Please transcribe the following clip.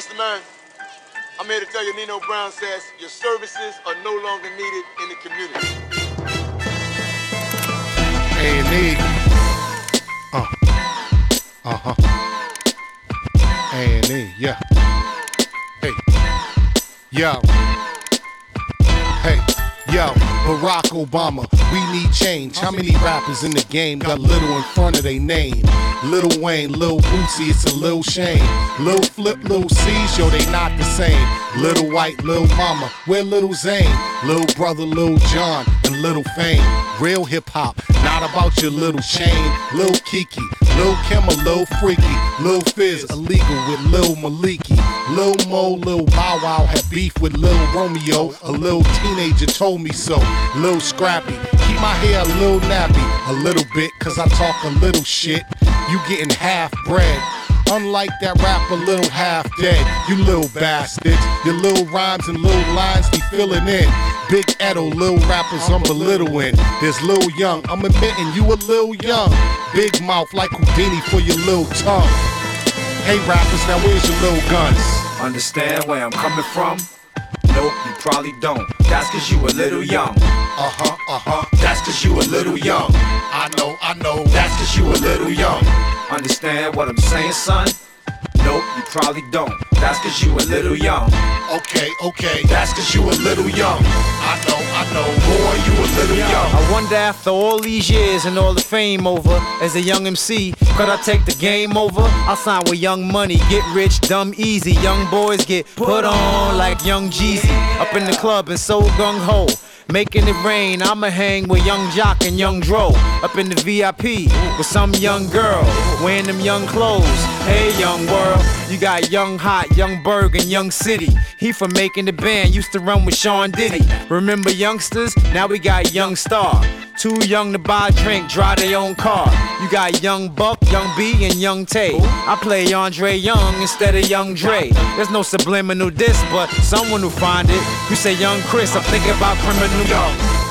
Mastermind, I'm here to tell you Nino Brown says your services are no longer needed in the community. A&E. Uh. Uh-huh. A&E, yeah. Hey. Yo. Hey. Yo, Barack Obama, we need change. How many rappers in the game got little in front of their name? Little Wayne, Lil Boosie, it's a little shame. Lil Flip, Lil Cease, yo, they not the same. Little White, Lil Mama, where Little Zane? Lil Brother, Lil Jon, and Little Fame. Real hip hop, not about your little chain. Lil Kiki, Lil Kim, a Lil Freaky. Lil Fizz, illegal with Lil Maliki. Lil Mo, Lil Bow Wow had beef with Lil Romeo. A little teenager told me so. Lil Scrappy, keep my hair a little nappy. A little bit, cause I talk a little shit. You getting half bread. Unlike that rapper, little half dead. You little bastards. Your little rhymes and little lines be filling in. Big Edo, little rappers I'm belittling. There's Lil Young, I'm admitting you a little young. Big mouth like Houdini for your little tongue. Hey rappers, now where's your little guns? Understand where I'm coming from? Nope, you probably don't. That's cause you a little young. Uh huh, uh huh. That's cause you a little young. I know, I know. That's cause you a little young. Understand what I'm saying, son? Nope, you probably don't. That's cause you a little young. Okay, okay. That's cause you a little young. I know, I know. Boy, you a little young. I wonder after all these years and all the fame over, as a young MC, could I take the game over? I sign with Young Money, get rich, dumb easy. Young boys get put on like Young Jeezy. Up in the club and so gung ho. Making it rain, I'ma hang with Yung Joc and Young Dro. Up in the VIP with some young girl, wearing them young clothes. Hey, young world, you got Young Hot, Yung Berg, and Young City. He from making the band, used to run with Sean Diddy. Remember youngsters? Now we got Young Star. Too young to buy a drink, drive their own car. You got Young Buck, Young B, and Young Tay. I play Andre Young instead of Young Dre. There's no subliminal diss, but someone will find it. You say Young Chris, I'm thinking about criminal. Young,